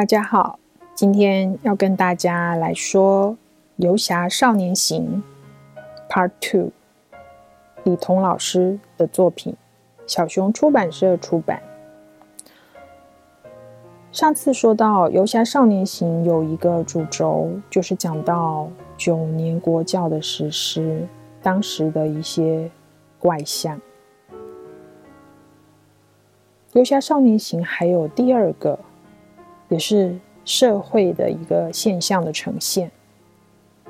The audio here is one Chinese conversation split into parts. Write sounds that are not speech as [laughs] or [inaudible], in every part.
大家好，今天要跟大家来说《游侠少年行》Part Two，李彤老师的作品，小熊出版社出版。上次说到《游侠少年行》有一个主轴，就是讲到九年国教的实施，当时的一些怪象。《游侠少年行》还有第二个。也是社会的一个现象的呈现，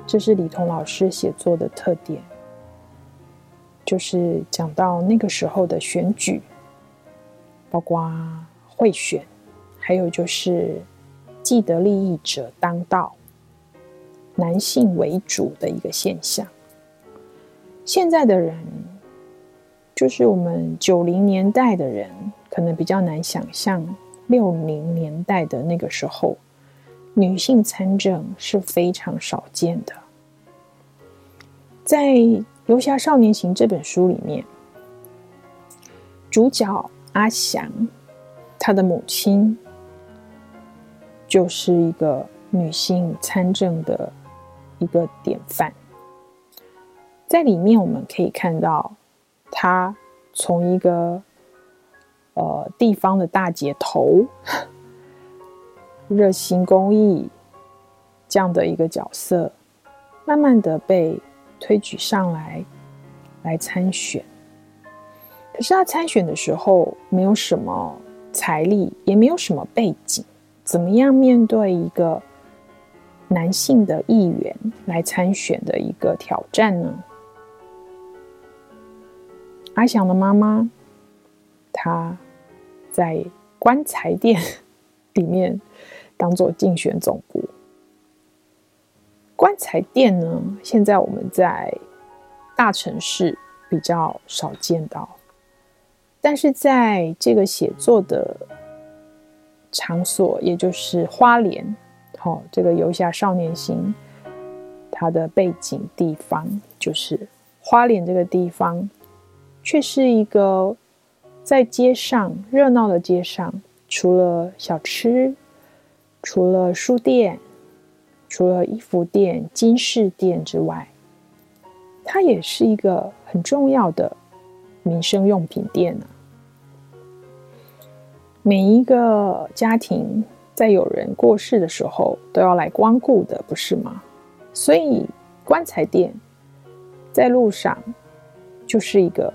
这是李彤老师写作的特点，就是讲到那个时候的选举，包括贿选，还有就是既得利益者当道，男性为主的一个现象。现在的人，就是我们九零年代的人，可能比较难想象。六零年代的那个时候，女性参政是非常少见的。在《游侠少年行》这本书里面，主角阿祥，他的母亲就是一个女性参政的一个典范。在里面我们可以看到，她从一个呃，地方的大姐头，[laughs] 热心公益这样的一个角色，慢慢的被推举上来，来参选。可是他参选的时候，没有什么财力，也没有什么背景，怎么样面对一个男性的议员来参选的一个挑战呢？阿翔的妈妈。他在棺材店 [laughs] 里面当做竞选总部。棺材店呢，现在我们在大城市比较少见到，但是在这个写作的场所，也就是花莲，好、哦，这个游侠少年行，它的背景地方就是花莲这个地方，却是一个。在街上，热闹的街上，除了小吃，除了书店，除了衣服店、金饰店之外，它也是一个很重要的民生用品店呢。每一个家庭在有人过世的时候，都要来光顾的，不是吗？所以棺材店在路上就是一个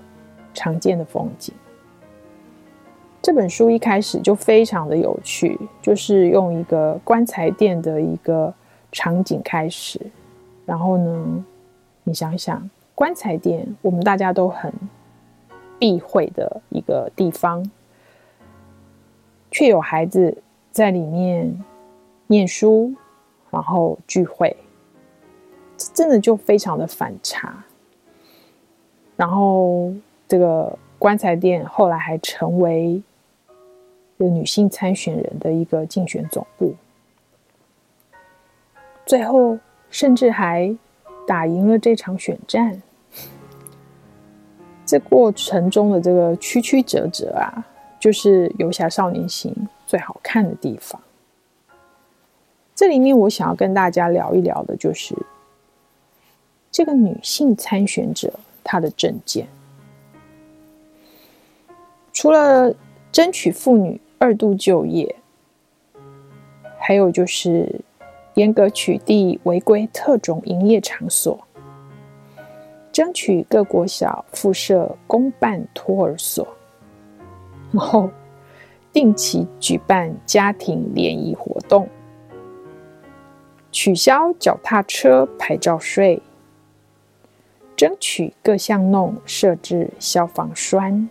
常见的风景。这本书一开始就非常的有趣，就是用一个棺材店的一个场景开始。然后呢，你想想，棺材店我们大家都很避讳的一个地方，却有孩子在里面念书，然后聚会，真的就非常的反差。然后这个棺材店后来还成为。有女性参选人的一个竞选总部，最后甚至还打赢了这场选战。这过程中的这个曲曲折折啊，就是《游侠少年行》最好看的地方。这里面我想要跟大家聊一聊的，就是这个女性参选者她的证件，除了争取妇女。二度就业，还有就是严格取缔违规特种营业场所，争取各国小附设公办托儿所，然后定期举办家庭联谊活动，取消脚踏车牌照税，争取各巷弄设置消防栓。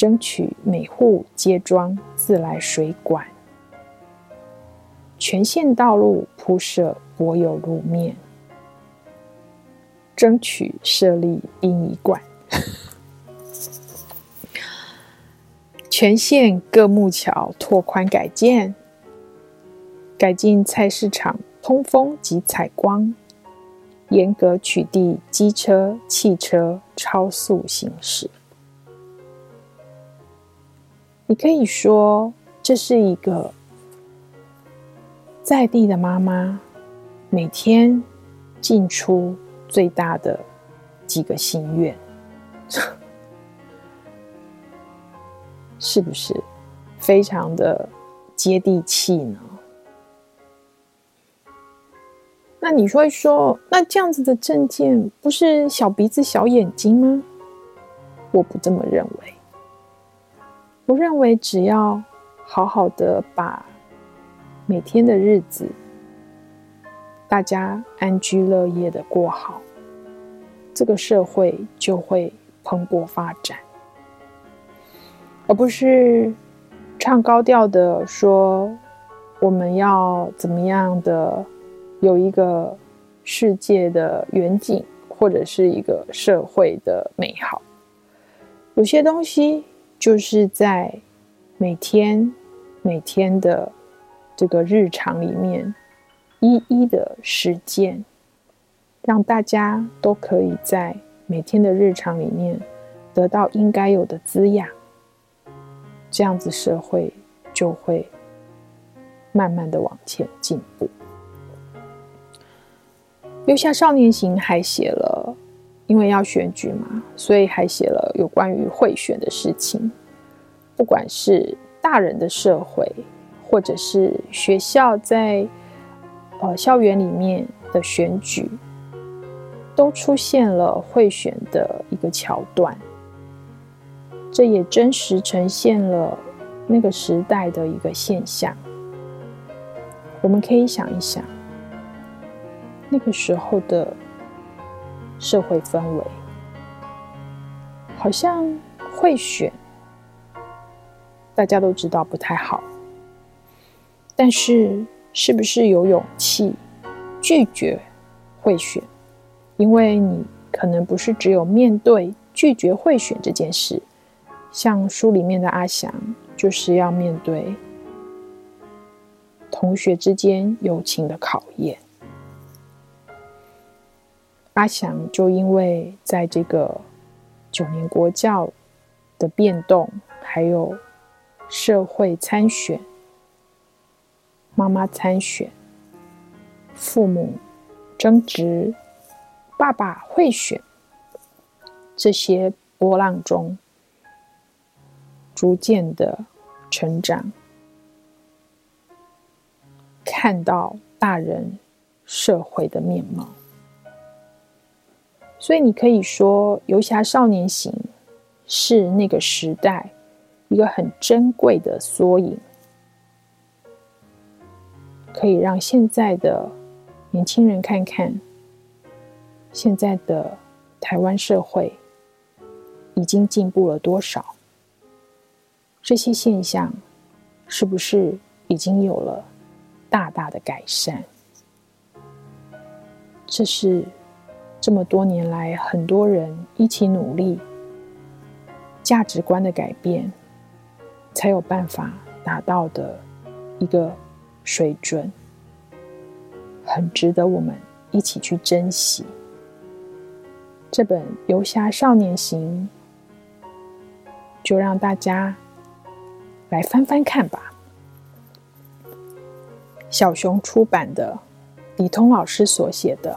争取每户皆装自来水管，全线道路铺设柏油路面，争取设立殡仪馆，全线各木桥拓宽改建，改进菜市场通风及采光，严格取缔机车、汽车超速行驶。你可以说这是一个在地的妈妈每天进出最大的几个心愿，[laughs] 是不是非常的接地气呢？那你说一说，那这样子的证件不是小鼻子小眼睛吗？我不这么认为。我认为只要好好的把每天的日子，大家安居乐业的过好，这个社会就会蓬勃发展，而不是唱高调的说我们要怎么样的。有一个世界的远景，或者是一个社会的美好。有些东西就是在每天、每天的这个日常里面，一一的实践，让大家都可以在每天的日常里面得到应该有的滋养。这样子，社会就会慢慢的往前进步。《留下少年行》还写了，因为要选举嘛，所以还写了有关于贿选的事情。不管是大人的社会，或者是学校在呃校园里面的选举，都出现了贿选的一个桥段。这也真实呈现了那个时代的一个现象。我们可以想一想。那个时候的社会氛围，好像贿选，大家都知道不太好。但是，是不是有勇气拒绝贿选？因为你可能不是只有面对拒绝贿选这件事，像书里面的阿翔，就是要面对同学之间友情的考验。阿翔就因为在这个九年国教的变动，还有社会参选、妈妈参选、父母争执、爸爸贿选这些波浪中，逐渐的成长，看到大人社会的面貌。所以你可以说，《游侠少年行》是那个时代一个很珍贵的缩影，可以让现在的年轻人看看，现在的台湾社会已经进步了多少，这些现象是不是已经有了大大的改善？这是。这么多年来，很多人一起努力，价值观的改变，才有办法达到的一个水准，很值得我们一起去珍惜。这本《游侠少年行》，就让大家来翻翻看吧。小熊出版的，李通老师所写的。